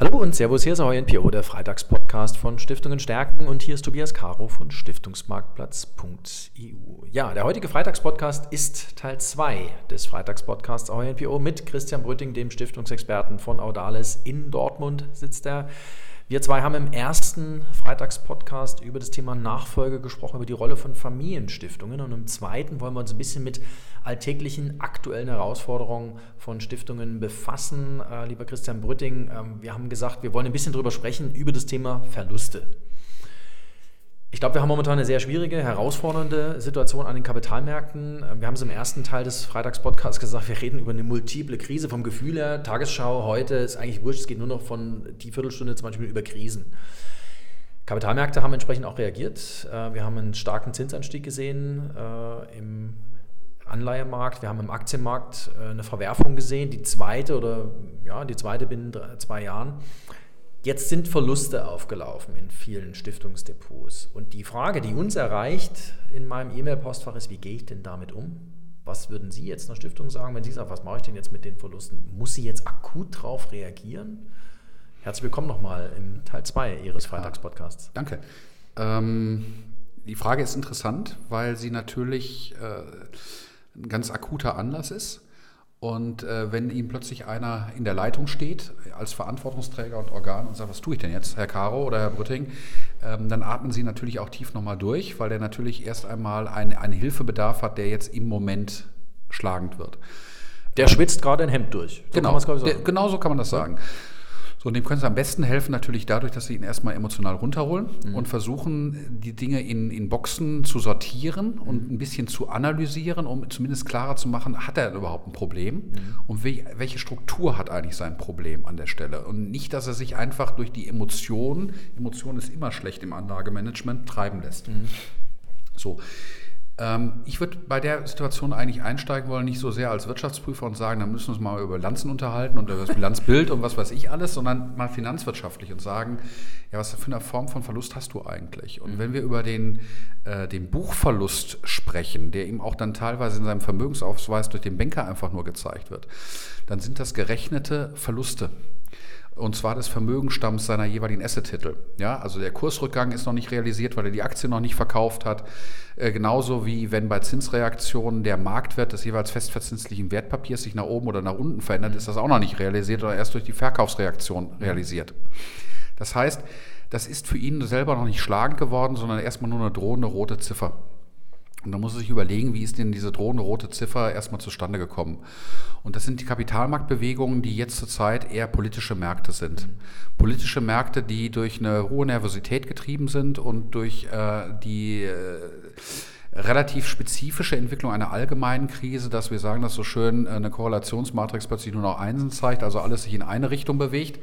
Hallo und Servus, hier ist euer NPO, der Freitagspodcast von Stiftungen stärken und hier ist Tobias Caro von Stiftungsmarktplatz.eu. Ja, der heutige Freitagspodcast ist Teil 2 des Freitagspodcasts euer NPO mit Christian Brütting, dem Stiftungsexperten von Audales. In Dortmund sitzt er. Wir zwei haben im ersten Freitagspodcast über das Thema Nachfolge gesprochen, über die Rolle von Familienstiftungen. Und im zweiten wollen wir uns ein bisschen mit alltäglichen aktuellen Herausforderungen von Stiftungen befassen. Äh, lieber Christian Brütting, äh, wir haben gesagt, wir wollen ein bisschen darüber sprechen, über das Thema Verluste. Ich glaube, wir haben momentan eine sehr schwierige, herausfordernde Situation an den Kapitalmärkten. Wir haben es im ersten Teil des Freitagspodcasts gesagt, wir reden über eine multiple Krise vom Gefühl her. Tagesschau heute ist eigentlich wurscht, es geht nur noch von die Viertelstunde zum Beispiel über Krisen. Kapitalmärkte haben entsprechend auch reagiert. Äh, wir haben einen starken Zinsanstieg gesehen äh, im Anleihemarkt, wir haben im Aktienmarkt äh, eine Verwerfung gesehen, die zweite oder ja, die zweite binnen zwei Jahren. Jetzt sind Verluste aufgelaufen in vielen Stiftungsdepots. Und die Frage, die uns erreicht in meinem E-Mail-Postfach ist, wie gehe ich denn damit um? Was würden Sie jetzt einer Stiftung sagen, wenn Sie sagen, was mache ich denn jetzt mit den Verlusten? Muss sie jetzt akut darauf reagieren? Herzlich willkommen nochmal im Teil 2 Ihres Freitagspodcasts. Danke. Ähm, die Frage ist interessant, weil sie natürlich äh, ein ganz akuter Anlass ist. Und äh, wenn ihm plötzlich einer in der Leitung steht, als Verantwortungsträger und Organ und sagt, was tue ich denn jetzt, Herr Caro oder Herr Brütting, ähm, dann atmen Sie natürlich auch tief nochmal durch, weil der natürlich erst einmal eine, einen Hilfebedarf hat, der jetzt im Moment schlagend wird. Der schwitzt gerade ein Hemd durch. So genau, genau so kann man das sagen. So, und dem können Sie am besten helfen natürlich dadurch, dass Sie ihn erstmal emotional runterholen mhm. und versuchen, die Dinge in, in Boxen zu sortieren und ein bisschen zu analysieren, um zumindest klarer zu machen, hat er überhaupt ein Problem mhm. und we welche Struktur hat eigentlich sein Problem an der Stelle. Und nicht, dass er sich einfach durch die Emotionen, Emotion ist immer schlecht im Anlagemanagement, treiben lässt. Mhm. So. Ähm, ich würde bei der Situation eigentlich einsteigen wollen, nicht so sehr als Wirtschaftsprüfer und sagen, dann müssen wir uns mal über Bilanzen unterhalten und über das Bilanzbild und was weiß ich alles, sondern mal finanzwirtschaftlich und sagen, ja, was für eine Form von Verlust hast du eigentlich? Und mhm. wenn wir über den, äh, den Buchverlust sprechen, der ihm auch dann teilweise in seinem Vermögensausweis durch den Banker einfach nur gezeigt wird, dann sind das gerechnete Verluste und zwar des Vermögensstamms seiner jeweiligen Asset-Titel. Ja, also der Kursrückgang ist noch nicht realisiert, weil er die Aktie noch nicht verkauft hat. Äh, genauso wie wenn bei Zinsreaktionen der Marktwert des jeweils festverzinslichen Wertpapiers sich nach oben oder nach unten verändert, ist das auch noch nicht realisiert oder erst durch die Verkaufsreaktion realisiert. Das heißt, das ist für ihn selber noch nicht schlagend geworden, sondern erstmal nur eine drohende rote Ziffer. Und da muss er sich überlegen, wie ist denn diese drohende rote Ziffer erstmal zustande gekommen. Und das sind die Kapitalmarktbewegungen, die jetzt zurzeit eher politische Märkte sind. Politische Märkte, die durch eine hohe Nervosität getrieben sind und durch äh, die äh, relativ spezifische Entwicklung einer allgemeinen Krise, dass wir sagen, dass so schön äh, eine Korrelationsmatrix plötzlich nur noch Einsen zeigt, also alles sich in eine Richtung bewegt.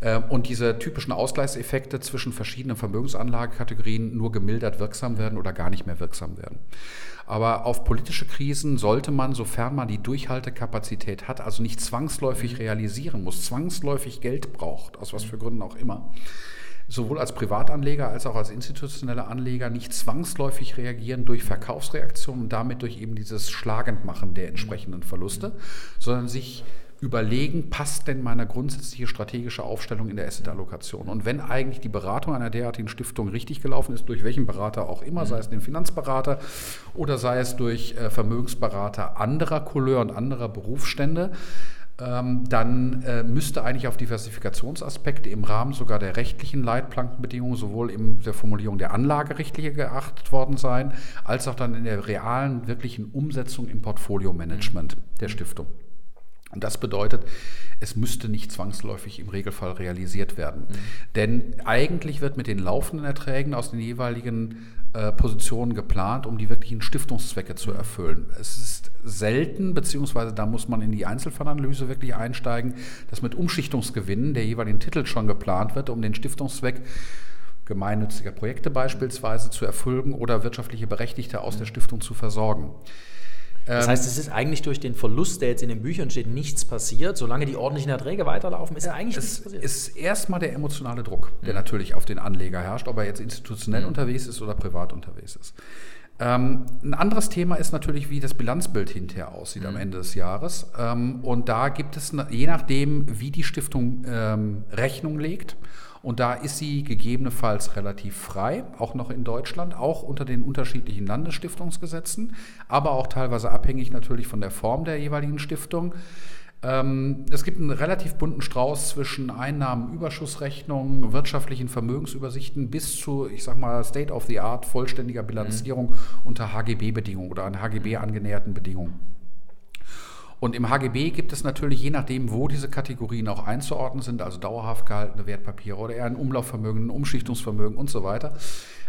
Ähm, und diese typischen Ausgleichseffekte zwischen verschiedenen Vermögensanlagekategorien nur gemildert wirksam werden oder gar nicht mehr wirksam werden. Aber auf politische Krisen sollte man, sofern man die Durchhaltekapazität hat, also nicht zwangsläufig realisieren muss, zwangsläufig Geld braucht, aus was für Gründen auch immer, sowohl als Privatanleger als auch als institutionelle Anleger nicht zwangsläufig reagieren durch Verkaufsreaktionen und damit durch eben dieses Schlagendmachen der entsprechenden Verluste, sondern sich überlegen, passt denn meine grundsätzliche strategische Aufstellung in der Asset-Allokation? Und wenn eigentlich die Beratung einer derartigen Stiftung richtig gelaufen ist, durch welchen Berater auch immer, sei es den Finanzberater oder sei es durch äh, Vermögensberater anderer Couleur und anderer Berufsstände, dann äh, müsste eigentlich auf Diversifikationsaspekte im Rahmen sogar der rechtlichen Leitplankenbedingungen sowohl in der Formulierung der Anlagerichtlinie geachtet worden sein, als auch dann in der realen, wirklichen Umsetzung im Portfolio-Management der Stiftung. Und das bedeutet, es müsste nicht zwangsläufig im Regelfall realisiert werden. Mhm. Denn eigentlich wird mit den laufenden Erträgen aus den jeweiligen äh, Positionen geplant, um die wirklichen Stiftungszwecke zu erfüllen. Es ist selten, beziehungsweise da muss man in die Einzelfallanalyse wirklich einsteigen, dass mit Umschichtungsgewinnen der jeweiligen Titel schon geplant wird, um den Stiftungszweck gemeinnütziger Projekte beispielsweise zu erfüllen oder wirtschaftliche Berechtigte aus der Stiftung zu versorgen. Das heißt, es ist eigentlich durch den Verlust, der jetzt in den Büchern steht, nichts passiert. Solange die ordentlichen Erträge weiterlaufen, ist ja eigentlich es nichts passiert. Es ist erstmal der emotionale Druck, der mhm. natürlich auf den Anleger herrscht, ob er jetzt institutionell mhm. unterwegs ist oder privat unterwegs ist. Ähm, ein anderes Thema ist natürlich, wie das Bilanzbild hinterher aussieht mhm. am Ende des Jahres. Ähm, und da gibt es, je nachdem, wie die Stiftung ähm, Rechnung legt, und da ist sie gegebenenfalls relativ frei, auch noch in Deutschland, auch unter den unterschiedlichen Landesstiftungsgesetzen, aber auch teilweise abhängig natürlich von der Form der jeweiligen Stiftung. Ähm, es gibt einen relativ bunten Strauß zwischen Einnahmenüberschussrechnungen, wirtschaftlichen Vermögensübersichten bis zu, ich sag mal, State of the Art, vollständiger Bilanzierung mhm. unter HGB-Bedingungen oder an HGB angenäherten Bedingungen. Und im HGB gibt es natürlich, je nachdem, wo diese Kategorien auch einzuordnen sind, also dauerhaft gehaltene Wertpapiere oder eher ein Umlaufvermögen, ein Umschichtungsvermögen und so weiter,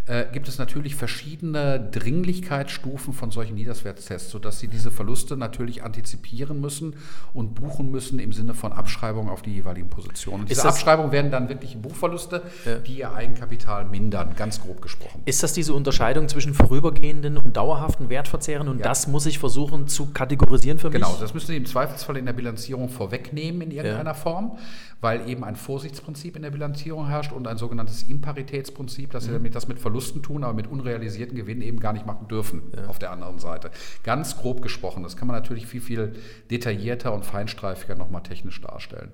äh, gibt es natürlich verschiedene Dringlichkeitsstufen von solchen Niederswertstests, sodass sie diese Verluste natürlich antizipieren müssen und buchen müssen im Sinne von Abschreibung auf die jeweiligen Positionen. Diese Abschreibungen werden dann wirklich Buchverluste, ja. die ihr Eigenkapital mindern, ganz grob gesprochen. Ist das diese Unterscheidung zwischen vorübergehenden und dauerhaften Wertverzehren und ja. das muss ich versuchen zu kategorisieren für mich? Genau, das müssen Sie im Zweifelsfall in der Bilanzierung vorwegnehmen in irgendeiner ja. Form, weil eben ein Vorsichtsprinzip in der Bilanzierung herrscht und ein sogenanntes Imparitätsprinzip, dass mhm. Sie damit das mit Verlusten Verlusten tun, aber mit unrealisierten Gewinnen eben gar nicht machen dürfen ja. auf der anderen Seite. Ganz grob gesprochen. Das kann man natürlich viel, viel detaillierter und feinstreifiger nochmal technisch darstellen.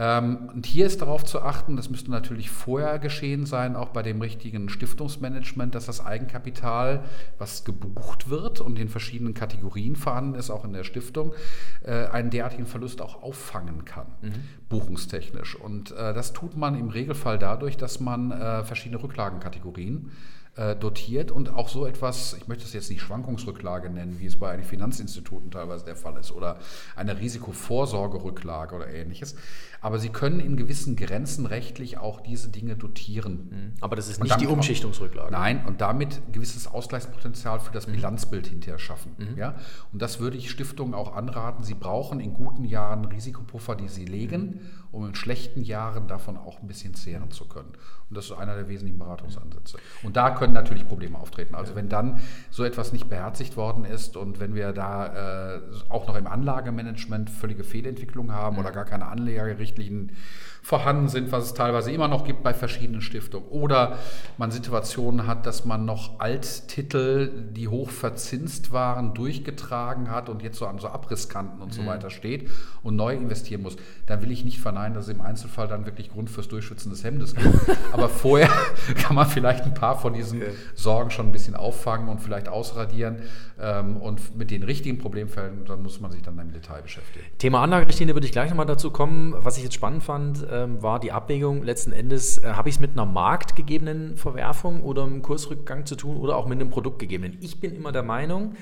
Ähm, und hier ist darauf zu achten, das müsste natürlich vorher geschehen sein, auch bei dem richtigen Stiftungsmanagement, dass das Eigenkapital, was gebucht wird und in verschiedenen Kategorien vorhanden ist, auch in der Stiftung, äh, einen derartigen Verlust auch auffangen kann, mhm. buchungstechnisch. Und äh, das tut man im Regelfall dadurch, dass man äh, verschiedene Rücklagenkategorien äh, dotiert und auch so etwas, ich möchte es jetzt nicht Schwankungsrücklage nennen, wie es bei einigen Finanzinstituten teilweise der Fall ist, oder eine Risikovorsorgerücklage oder ähnliches. Aber sie können in gewissen Grenzen rechtlich auch diese Dinge dotieren. Mhm. Aber das ist nicht die Umschichtungsrücklage. Nein, und damit gewisses Ausgleichspotenzial für das mhm. Bilanzbild hinterher schaffen. Mhm. Ja? Und das würde ich Stiftungen auch anraten. Sie brauchen in guten Jahren Risikopuffer, die sie legen, mhm. Um in schlechten Jahren davon auch ein bisschen zehren zu können. Und das ist einer der wesentlichen Beratungsansätze. Und da können natürlich Probleme auftreten. Also wenn dann so etwas nicht beherzigt worden ist und wenn wir da äh, auch noch im Anlagemanagement völlige Fehlentwicklungen haben oder gar keine Anlegerrichtlinien vorhanden sind, was es teilweise immer noch gibt bei verschiedenen Stiftungen. Oder man Situationen hat, dass man noch Alttitel, die hoch verzinst waren, durchgetragen hat und jetzt so an so Abrisskanten und mhm. so weiter steht und neu investieren muss. Dann will ich nicht verneinen, dass es im Einzelfall dann wirklich Grund fürs Durchschützen des Hemdes gibt. Aber vorher kann man vielleicht ein paar von diesen Sorgen schon ein bisschen auffangen und vielleicht ausradieren. Ähm, und mit den richtigen Problemfällen, dann muss man sich dann im Detail beschäftigen. Thema Anlagerichtlinie würde ich gleich nochmal dazu kommen. Was ich jetzt spannend fand, ähm, war die Abwägung letzten Endes, äh, habe ich es mit einer marktgegebenen Verwerfung oder einem Kursrückgang zu tun oder auch mit einem produktgegebenen. Ich bin immer der Meinung,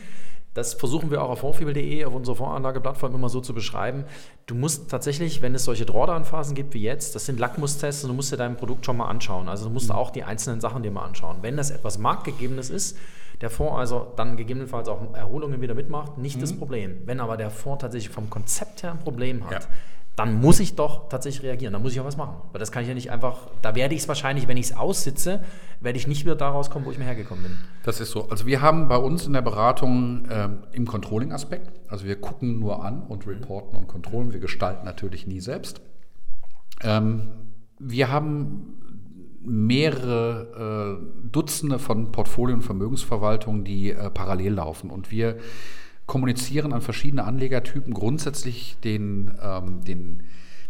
das versuchen wir auch auf fondfibel.de, auf unserer Voranlageplattform immer so zu beschreiben. Du musst tatsächlich, wenn es solche Drawdown-Phasen gibt wie jetzt, das sind Lackmustests und du musst dir dein Produkt schon mal anschauen. Also du musst mhm. auch die einzelnen Sachen dir mal anschauen. Wenn das etwas Marktgegebenes ist, der Fonds also dann gegebenenfalls auch Erholungen wieder mitmacht, nicht mhm. das Problem. Wenn aber der Fonds tatsächlich vom Konzept her ein Problem hat, ja dann muss ich doch tatsächlich reagieren. Dann muss ich auch was machen. Weil das kann ich ja nicht einfach, da werde ich es wahrscheinlich, wenn ich es aussitze, werde ich nicht wieder da rauskommen, wo ich mir hergekommen bin. Das ist so. Also wir haben bei uns in der Beratung ähm, im Controlling-Aspekt, also wir gucken nur an und reporten und kontrollen, wir gestalten natürlich nie selbst. Ähm, wir haben mehrere äh, Dutzende von Portfolio- und Vermögensverwaltungen, die äh, parallel laufen. Und wir kommunizieren an verschiedene Anlegertypen grundsätzlich den, ähm, den,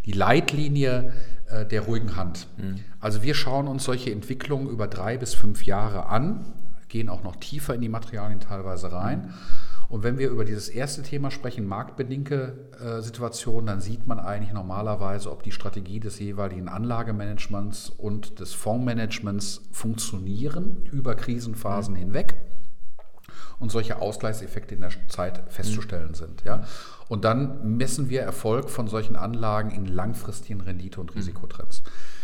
die Leitlinie äh, der ruhigen Hand. Mhm. Also wir schauen uns solche Entwicklungen über drei bis fünf Jahre an, gehen auch noch tiefer in die Materialien teilweise rein. Und wenn wir über dieses erste Thema sprechen, marktbedingte äh, Situationen, dann sieht man eigentlich normalerweise, ob die Strategie des jeweiligen Anlagemanagements und des Fondsmanagements funktionieren über Krisenphasen mhm. hinweg und solche Ausgleichseffekte in der Zeit festzustellen sind. Ja? Und dann messen wir Erfolg von solchen Anlagen in langfristigen Rendite- und Risikotrends. Mhm.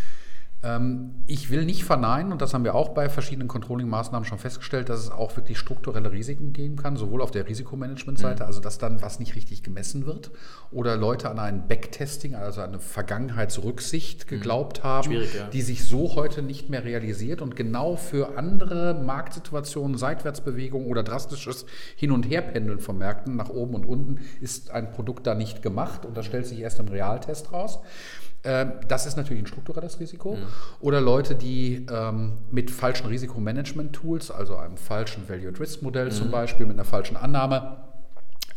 Ähm, ich will nicht verneinen, und das haben wir auch bei verschiedenen Controlling-Maßnahmen schon festgestellt, dass es auch wirklich strukturelle Risiken geben kann, sowohl auf der Risikomanagement-Seite, mhm. also dass dann was nicht richtig gemessen wird, oder Leute an ein Backtesting, also eine Vergangenheitsrücksicht mhm. geglaubt haben, ja. die sich so heute nicht mehr realisiert und genau für andere Marktsituationen, Seitwärtsbewegungen oder drastisches Hin- und Herpendeln von Märkten nach oben und unten ist ein Produkt da nicht gemacht und das stellt sich erst im Realtest raus. Ähm, das ist natürlich ein strukturelles Risiko. Mhm. Oder Leute, die ähm, mit falschen Risikomanagement-Tools, also einem falschen Value-at-Risk-Modell mhm. zum Beispiel, mit einer falschen Annahme,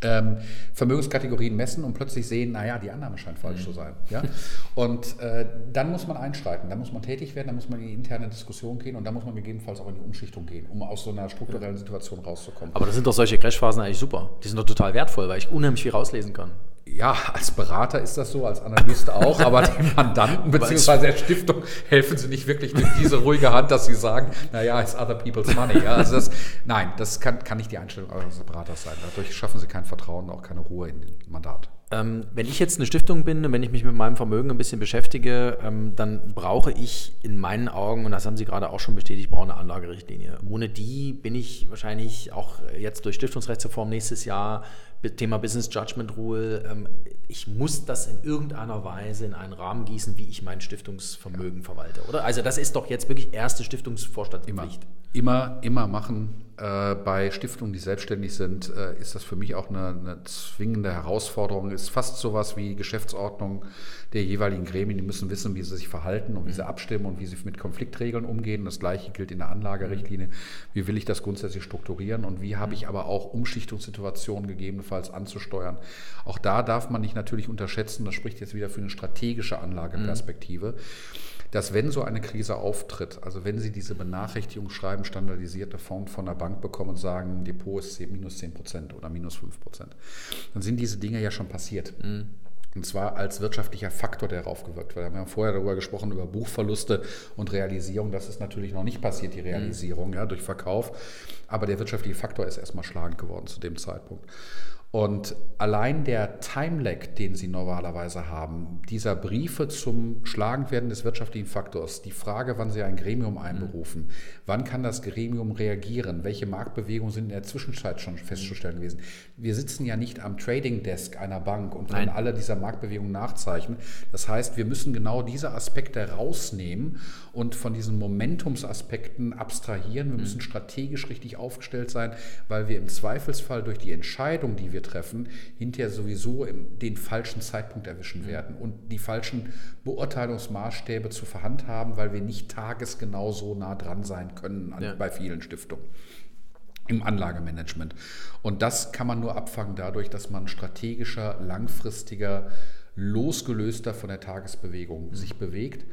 ähm, Vermögenskategorien messen und plötzlich sehen, naja, die Annahme scheint falsch mhm. zu sein. Ja? Und äh, dann muss man einschreiten, dann muss man tätig werden, dann muss man in die interne Diskussion gehen und dann muss man gegebenenfalls auch in die Umschichtung gehen, um aus so einer strukturellen Situation rauszukommen. Aber das sind doch solche Crashphasen eigentlich super. Die sind doch total wertvoll, weil ich unheimlich viel rauslesen kann ja, als Berater ist das so, als Analyst auch, aber den Mandanten bzw. der Stiftung helfen sie nicht wirklich durch diese ruhige Hand, dass sie sagen, naja, it's other people's money. Ja, also das, nein, das kann, kann nicht die Einstellung eures Beraters sein. Dadurch schaffen sie kein Vertrauen, auch keine Ruhe in den Mandat. Ähm, wenn ich jetzt eine Stiftung bin und wenn ich mich mit meinem Vermögen ein bisschen beschäftige, ähm, dann brauche ich in meinen Augen, und das haben Sie gerade auch schon bestätigt, brauche eine Anlagerichtlinie. Ohne die bin ich wahrscheinlich auch jetzt durch Stiftungsrechtsreform nächstes Jahr Thema Business Judgment Rule, ähm, ich muss das in irgendeiner Weise in einen Rahmen gießen, wie ich mein Stiftungsvermögen ja. verwalte, oder? Also das ist doch jetzt wirklich erste Stiftungsvorstandspflicht. Immer, immer, immer machen. Äh, bei Stiftungen, die selbstständig sind, äh, ist das für mich auch eine, eine zwingende Herausforderung. Ist fast sowas wie Geschäftsordnung der jeweiligen Gremien. Die müssen wissen, wie sie sich verhalten und wie sie mhm. abstimmen und wie sie mit Konfliktregeln umgehen. Das Gleiche gilt in der Anlagerichtlinie. Wie will ich das grundsätzlich strukturieren und wie habe ich mhm. aber auch Umschichtungssituationen gegebenenfalls anzusteuern. Auch da darf man nicht natürlich unterschätzen, das spricht jetzt wieder für eine strategische Anlageperspektive. Mhm dass wenn so eine Krise auftritt, also wenn Sie diese Benachrichtigung schreiben, standardisierte Fonds von der Bank bekommen und sagen, Depot ist minus 10 Prozent oder minus 5 Prozent, dann sind diese Dinge ja schon passiert. Mhm. Und zwar als wirtschaftlicher Faktor, der darauf gewirkt wird. Wir haben vorher darüber gesprochen, über Buchverluste und Realisierung. Das ist natürlich noch nicht passiert, die Realisierung, mhm. ja, durch Verkauf. Aber der wirtschaftliche Faktor ist erstmal schlagend geworden zu dem Zeitpunkt. Und allein der Time-Lag, den Sie normalerweise haben, dieser Briefe zum Schlagendwerden des wirtschaftlichen Faktors, die Frage, wann Sie ein Gremium mhm. einberufen, mhm. wann kann das Gremium reagieren, welche Marktbewegungen sind in der Zwischenzeit schon festzustellen gewesen. Wir sitzen ja nicht am Trading Desk einer Bank und können Nein. alle dieser Marktbewegungen nachzeichnen. Das heißt, wir müssen genau diese Aspekte rausnehmen und von diesen Momentumsaspekten abstrahieren. Wir mhm. müssen strategisch richtig aufgestellt sein, weil wir im Zweifelsfall durch die Entscheidung, die wir wir treffen, hinterher sowieso den falschen Zeitpunkt erwischen mhm. werden und die falschen Beurteilungsmaßstäbe zu verhandhaben, weil wir nicht tagesgenau so nah dran sein können an, ja. bei vielen Stiftungen im Anlagemanagement. Und das kann man nur abfangen dadurch, dass man strategischer, langfristiger, losgelöster von der Tagesbewegung mhm. sich bewegt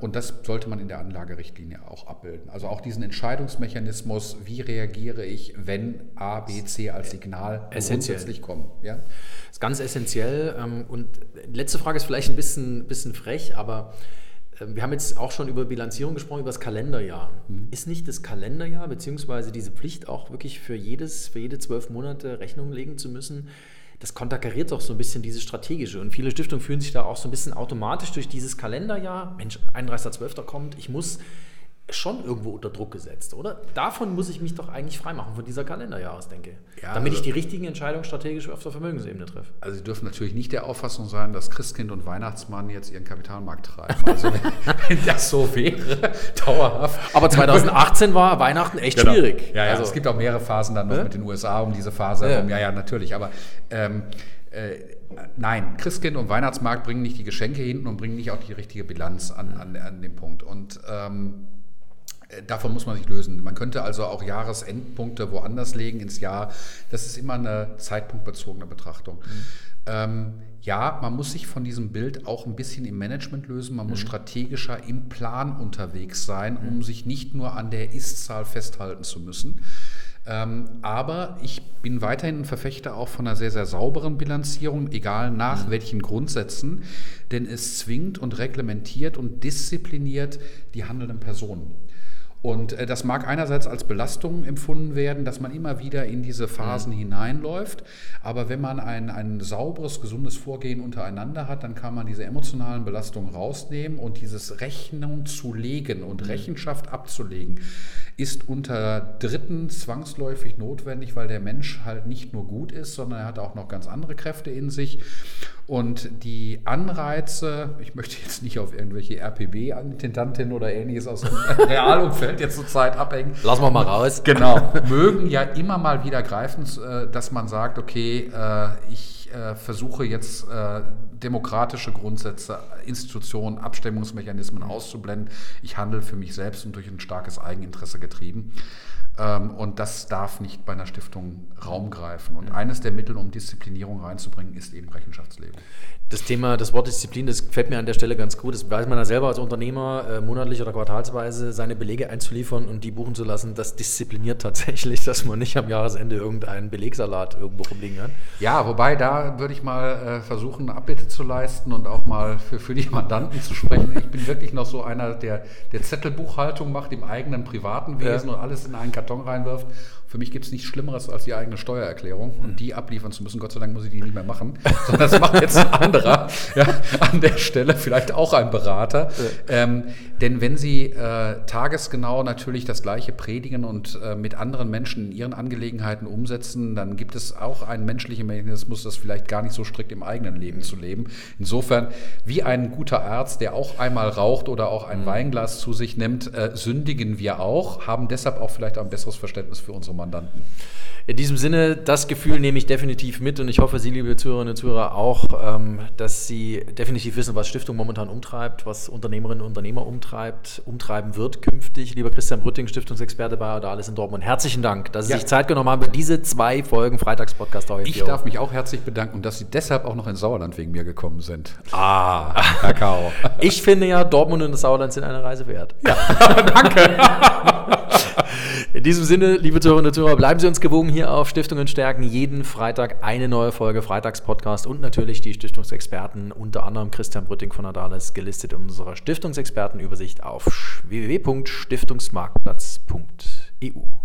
und das sollte man in der Anlagerichtlinie auch abbilden. Also auch diesen Entscheidungsmechanismus, wie reagiere ich, wenn A, B, C als Signal grundsätzlich kommen. Ja? Das ist ganz essentiell. Ähm, und letzte Frage ist vielleicht ein bisschen, bisschen frech, aber ähm, wir haben jetzt auch schon über Bilanzierung gesprochen, über das Kalenderjahr. Mhm. Ist nicht das Kalenderjahr beziehungsweise diese Pflicht auch wirklich für jedes, für jede zwölf Monate Rechnung legen zu müssen? Das konterkariert doch so ein bisschen dieses Strategische. Und viele Stiftungen fühlen sich da auch so ein bisschen automatisch durch dieses Kalenderjahr, Mensch, 31.12. kommt, ich muss schon irgendwo unter Druck gesetzt, oder? Davon muss ich mich doch eigentlich freimachen, von dieser Kalenderjahresdenke. Ja, damit also, ich die richtigen Entscheidungen strategisch auf der Vermögensebene treffe. Also Sie dürfen natürlich nicht der Auffassung sein, dass Christkind und Weihnachtsmann jetzt ihren Kapitalmarkt treiben. Also wenn, das so wäre, dauerhaft. Aber 2018 war Weihnachten echt genau. schwierig. Ja, ja, also, es gibt auch mehrere Phasen dann noch äh? mit den USA um diese Phase herum. Ja, ja, natürlich. Aber ähm, äh, nein, Christkind und Weihnachtsmarkt bringen nicht die Geschenke hinten und bringen nicht auch die richtige Bilanz an, an, an den Punkt. Und ähm, Davon muss man sich lösen. Man könnte also auch Jahresendpunkte woanders legen ins Jahr. Das ist immer eine zeitpunktbezogene Betrachtung. Mhm. Ähm, ja, man muss sich von diesem Bild auch ein bisschen im Management lösen. Man muss mhm. strategischer im Plan unterwegs sein, um mhm. sich nicht nur an der Ist-Zahl festhalten zu müssen. Ähm, aber ich bin weiterhin ein Verfechter auch von einer sehr, sehr sauberen Bilanzierung, egal nach mhm. welchen Grundsätzen, denn es zwingt und reglementiert und diszipliniert die handelnden Personen. Und äh, das mag einerseits als Belastung empfunden werden, dass man immer wieder in diese Phasen mhm. hineinläuft. Aber wenn man ein, ein sauberes, gesundes Vorgehen untereinander hat, dann kann man diese emotionalen Belastungen rausnehmen und dieses Rechnung zu legen und mhm. Rechenschaft abzulegen, ist unter Dritten zwangsläufig notwendig, weil der Mensch halt nicht nur gut ist, sondern er hat auch noch ganz andere Kräfte in sich. Und die Anreize, ich möchte jetzt nicht auf irgendwelche RPB-Intendantinnen oder ähnliches aus dem Realumfeld jetzt zurzeit abhängen. Lassen wir mal raus. Genau. mögen ja immer mal wieder greifen, äh, dass man sagt, okay, äh, ich äh, versuche jetzt demokratische Grundsätze, Institutionen, Abstimmungsmechanismen auszublenden. Ich handle für mich selbst und durch ein starkes Eigeninteresse getrieben. Ähm, und das darf nicht bei einer Stiftung Raum greifen. Und eines der Mittel, um Disziplinierung reinzubringen, ist eben Rechenschaftslegung. Das Thema, das Wort Disziplin, das gefällt mir an der Stelle ganz gut. Das weiß man ja selber als Unternehmer, äh, monatlich oder quartalsweise seine Belege einzuliefern und die buchen zu lassen. Das diszipliniert tatsächlich, dass man nicht am Jahresende irgendeinen Belegsalat irgendwo rumliegen hat. Ja, wobei da würde ich mal äh, versuchen, Abbitte zu leisten und auch mal für, für die Mandanten zu sprechen. Ich bin wirklich noch so einer, der, der Zettelbuchhaltung macht im eigenen privaten Wesen ja. und alles in einen Karton reinwirft für mich gibt es nichts Schlimmeres als die eigene Steuererklärung und die abliefern zu müssen. Gott sei Dank muss ich die nicht mehr machen, sondern das macht jetzt ein anderer ja, an der Stelle, vielleicht auch ein Berater. Ja. Ähm, denn wenn Sie äh, tagesgenau natürlich das Gleiche predigen und äh, mit anderen Menschen in ihren Angelegenheiten umsetzen, dann gibt es auch einen menschlichen Mechanismus, das vielleicht gar nicht so strikt im eigenen Leben zu leben. Insofern, wie ein guter Arzt, der auch einmal raucht oder auch ein mhm. Weinglas zu sich nimmt, äh, sündigen wir auch, haben deshalb auch vielleicht ein besseres Verständnis für unsere Mandanten. In diesem Sinne, das Gefühl nehme ich definitiv mit und ich hoffe, Sie, liebe Zuhörerinnen und Zuhörer, auch, ähm, dass Sie definitiv wissen, was Stiftung momentan umtreibt, was Unternehmerinnen und Unternehmer umtreibt, umtreiben wird künftig. Lieber Christian Brütting, Stiftungsexperte bei Adalis in Dortmund, herzlichen Dank, dass Sie ja. sich Zeit genommen haben für diese zwei Folgen Freitagspodcast. Ich darf mich auch herzlich bedanken und dass Sie deshalb auch noch in Sauerland wegen mir gekommen sind. Ah, Kakao. ich finde ja, Dortmund und das Sauerland sind eine Reise wert. Ja, danke. In diesem Sinne, liebe Zuhörerinnen und Zuhörer, bleiben Sie uns gewogen hier auf Stiftungen stärken. Jeden Freitag eine neue Folge Freitagspodcast und natürlich die Stiftungsexperten, unter anderem Christian Brütting von Adales, gelistet in unserer Stiftungsexpertenübersicht auf www.stiftungsmarktplatz.eu.